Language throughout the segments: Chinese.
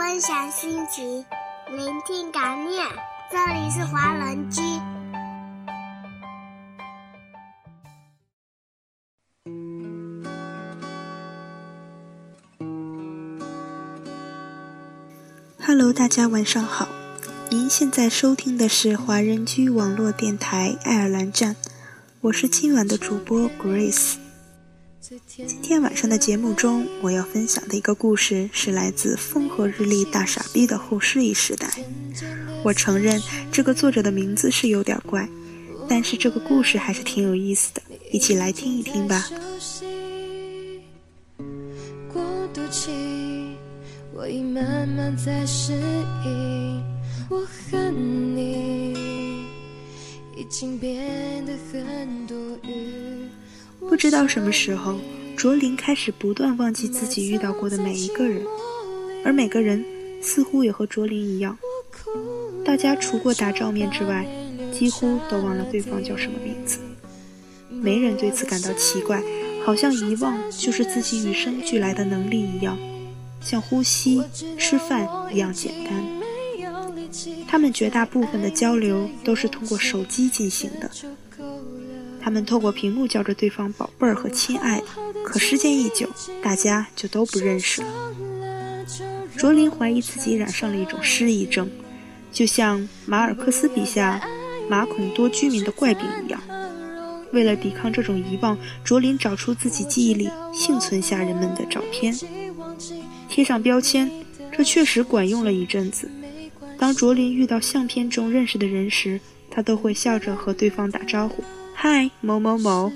分享心情，聆听感念。这里是华人居。Hello，大家晚上好。您现在收听的是华人居网络电台爱尔兰站，我是今晚的主播 Grace。今天晚上的节目中，我要分享的一个故事是来自《风和日丽大傻逼》的后失忆时代。我承认这个作者的名字是有点怪，但是这个故事还是挺有意思的，一起来听一听吧。我已慢慢在适应，我和你已经变得很多余。不知道什么时候，卓林开始不断忘记自己遇到过的每一个人，而每个人似乎也和卓林一样。大家除过打照面之外，几乎都忘了对方叫什么名字。没人对此感到奇怪，好像遗忘就是自己与生俱来的能力一样。像呼吸、吃饭一样简单。他们绝大部分的交流都是通过手机进行的。他们透过屏幕叫着对方“宝贝儿”和“亲爱的”，可时间一久，大家就都不认识了。卓林怀疑自己染上了一种失忆症，就像马尔克斯笔下马孔多居民的怪病一样。为了抵抗这种遗忘，卓林找出自己记忆里幸存下人们的照片。贴上标签，这确实管用了一阵子。当卓林遇到相片中认识的人时，他都会笑着和对方打招呼：“嗨，某某某。”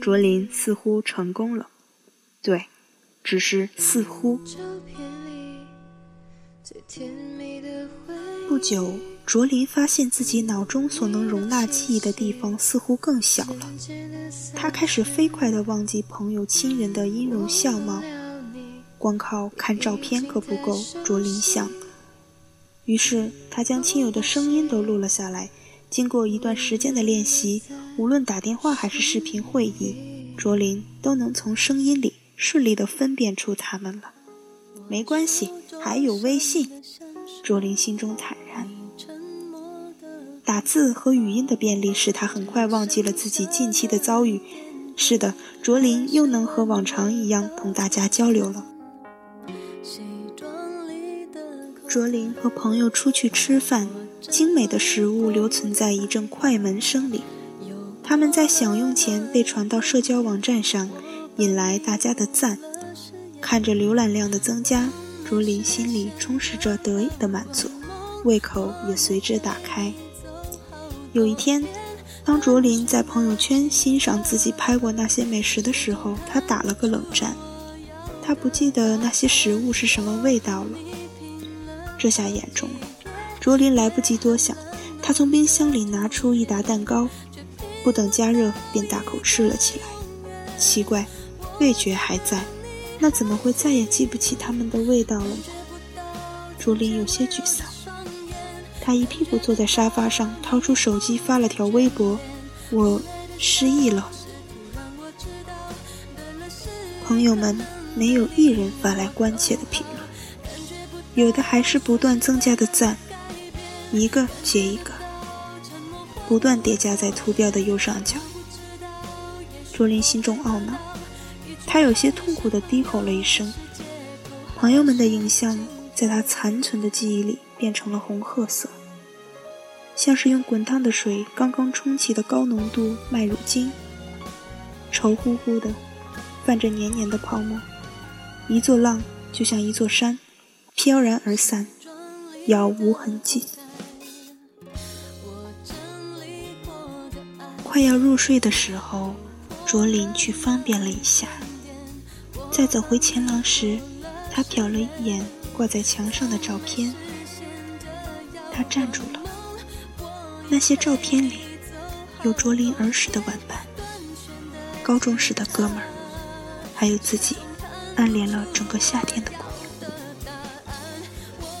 卓林似乎成功了，对，只是似乎。不久，卓林发现自己脑中所能容纳记忆的地方似乎更小了。他开始飞快地忘记朋友、亲人的音容笑貌。光靠看照片可不够，卓林想。于是他将亲友的声音都录了下来。经过一段时间的练习，无论打电话还是视频会议，卓林都能从声音里顺利地分辨出他们了。没关系，还有微信。卓林心中坦然。打字和语音的便利使他很快忘记了自己近期的遭遇。是的，卓林又能和往常一样同大家交流了。卓林和朋友出去吃饭，精美的食物留存在一阵快门声里。他们在享用前被传到社交网站上，引来大家的赞。看着浏览量的增加，卓林心里充实着得意的满足，胃口也随之打开。有一天，当卓林在朋友圈欣赏自己拍过那些美食的时候，他打了个冷战。他不记得那些食物是什么味道了。这下严重了，卓林来不及多想，他从冰箱里拿出一打蛋糕，不等加热便大口吃了起来。奇怪，味觉还在，那怎么会再也记不起它们的味道了呢？卓林有些沮丧，他一屁股坐在沙发上，掏出手机发了条微博：“我失忆了。”朋友们没有一人发来关切的评论。有的还是不断增加的赞，一个接一个，不断叠加在图标的右上角。卓林心中懊恼，他有些痛苦地低吼了一声。朋友们的影像在他残存的记忆里变成了红褐色，像是用滚烫的水刚刚冲起的高浓度麦乳精，稠乎乎的，泛着黏黏的泡沫，一座浪就像一座山。飘然而散，杳无痕迹。快要入睡的时候，卓林去方便了一下。在走回前廊时，他瞟了一眼挂在墙上的照片。他站住了。那些照片里，有卓林儿时的玩伴，高中时的哥们儿，还有自己暗恋了整个夏天的姑娘。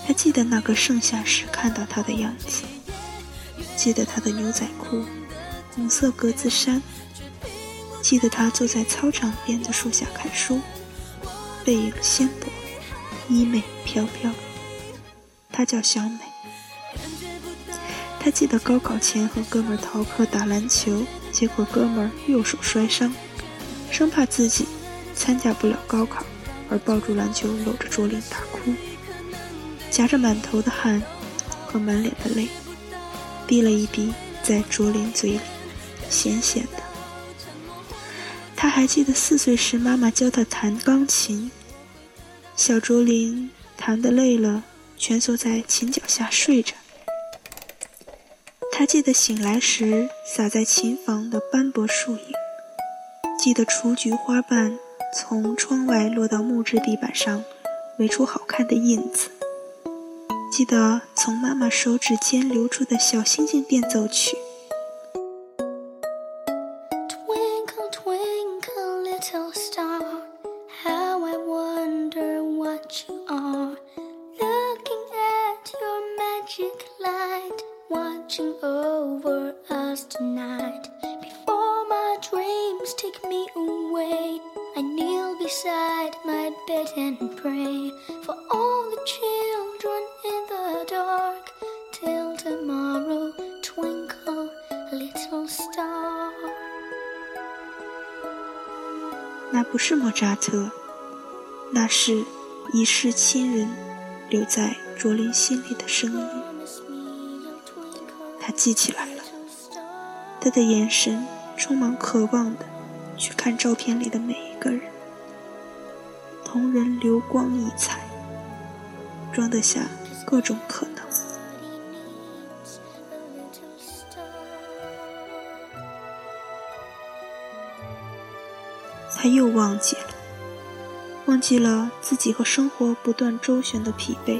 还记得那个盛夏时看到她的样子，记得她的牛仔裤、红色格子衫，记得他坐在操场边的树下看书，背影纤薄，衣袂飘。飘他。叫小美。他记得高考前和哥们逃课打篮球，结果哥们右手摔伤，生怕自己参加不了高考，而抱住篮球搂着卓林大哭，夹着满头的汗和满脸的泪，滴了一滴在卓林嘴里，咸咸的。他还记得四岁时妈妈教他弹钢琴，小竹林弹得累了，蜷缩在琴脚下睡着。他记得醒来时洒在琴房的斑驳树影，记得雏菊花瓣从窗外落到木质地板上，围出好看的印子。记得从妈妈手指间流出的小星星变奏曲。那不是莫扎特，那是一世亲人留在卓林心里的声音。他记起来了，他的眼神充满渴望的去看照片里的每一个人，同人流光溢彩，装得下各种可能。他又忘记了，忘记了自己和生活不断周旋的疲惫，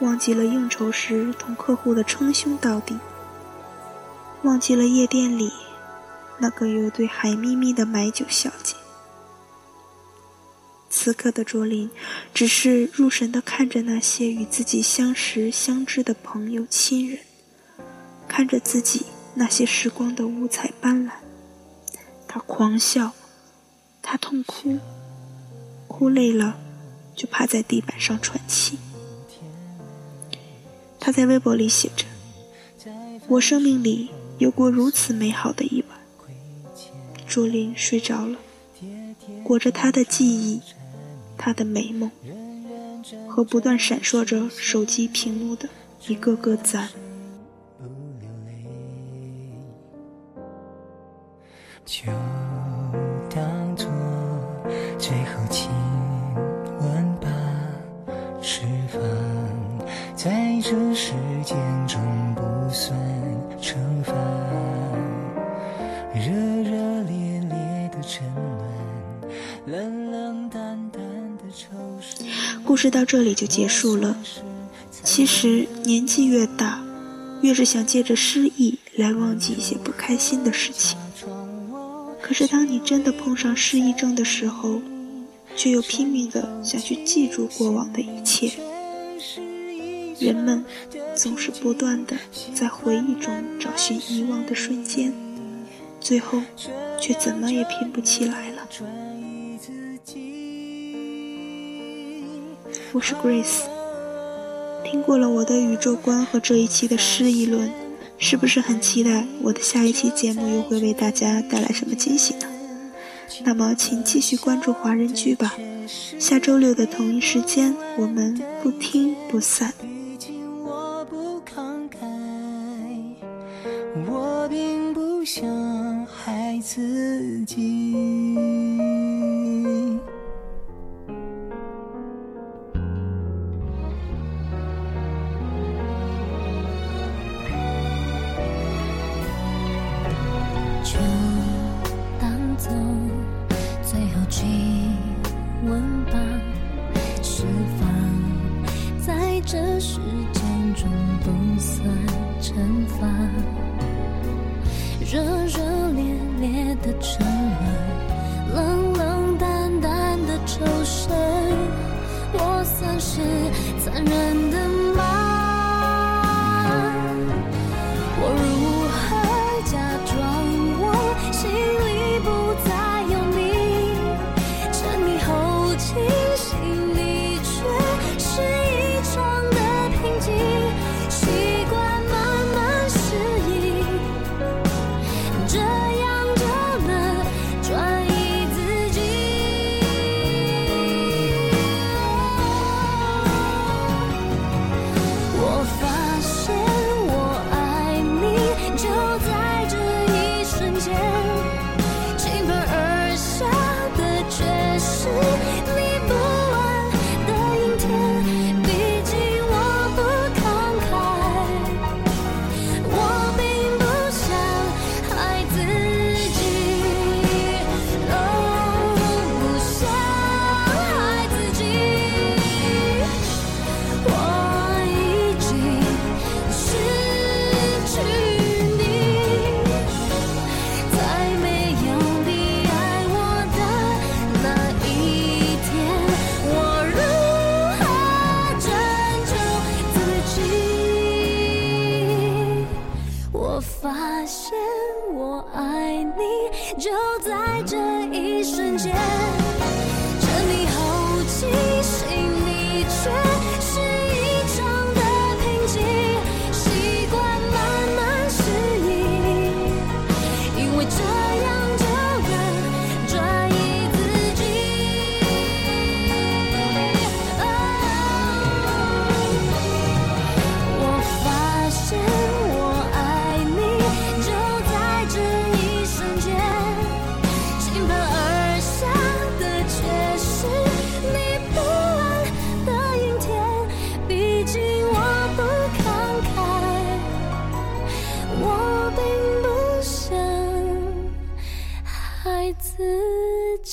忘记了应酬时同客户的称兄道弟，忘记了夜店里那个有对海咪咪的买酒小姐。此刻的卓林，只是入神地看着那些与自己相识相知的朋友亲人，看着自己那些时光的五彩斑斓，他狂笑。他痛哭，哭累了，就趴在地板上喘气。他在微博里写着：“我生命里有过如此美好的一晚。”卓林睡着了，裹着他的记忆，他的美梦，和不断闪烁着手机屏幕的一个个赞。最后亲吻吧，释放在这时间中不算惩罚。热热烈烈的沉沦，冷冷淡淡的抽身。故事到这里就结束了。其实年纪越大，越是想借着失忆来忘记一些不开心的事情。可是，当你真的碰上失忆症的时候，却又拼命的想去记住过往的一切。人们总是不断的在回忆中找寻遗忘的瞬间，最后却怎么也拼不起来了。我是 Grace，听过了我的宇宙观和这一期的失忆论。是不是很期待我的下一期节目又会为大家带来什么惊喜呢？那么，请继续关注华人剧吧。下周六的同一时间，我们不听不散。我并不想害自己。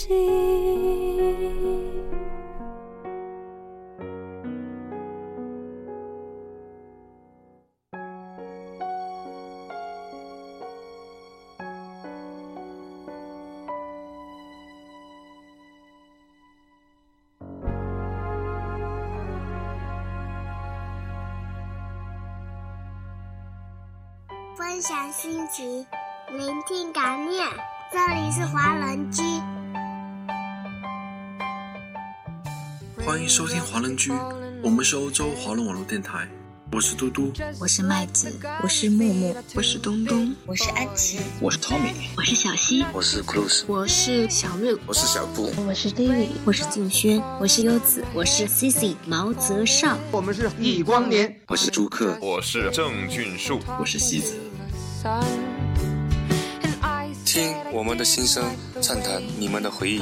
己。分享心情，聆听感念。这里是华人居，欢迎收听华人居，我们是欧洲华人网络电台，我是嘟嘟，我是麦子，我是木木，我是东东，我是安琪，我是 Tommy，我是小溪，我是 Cruz，我是小瑞，我是小布，我是 David，我是静轩，我是优子，我是 Cici 毛泽少，我们是易光年，我是朱克，我是郑俊树，我是西子。听我们的心声，畅谈你们的回忆。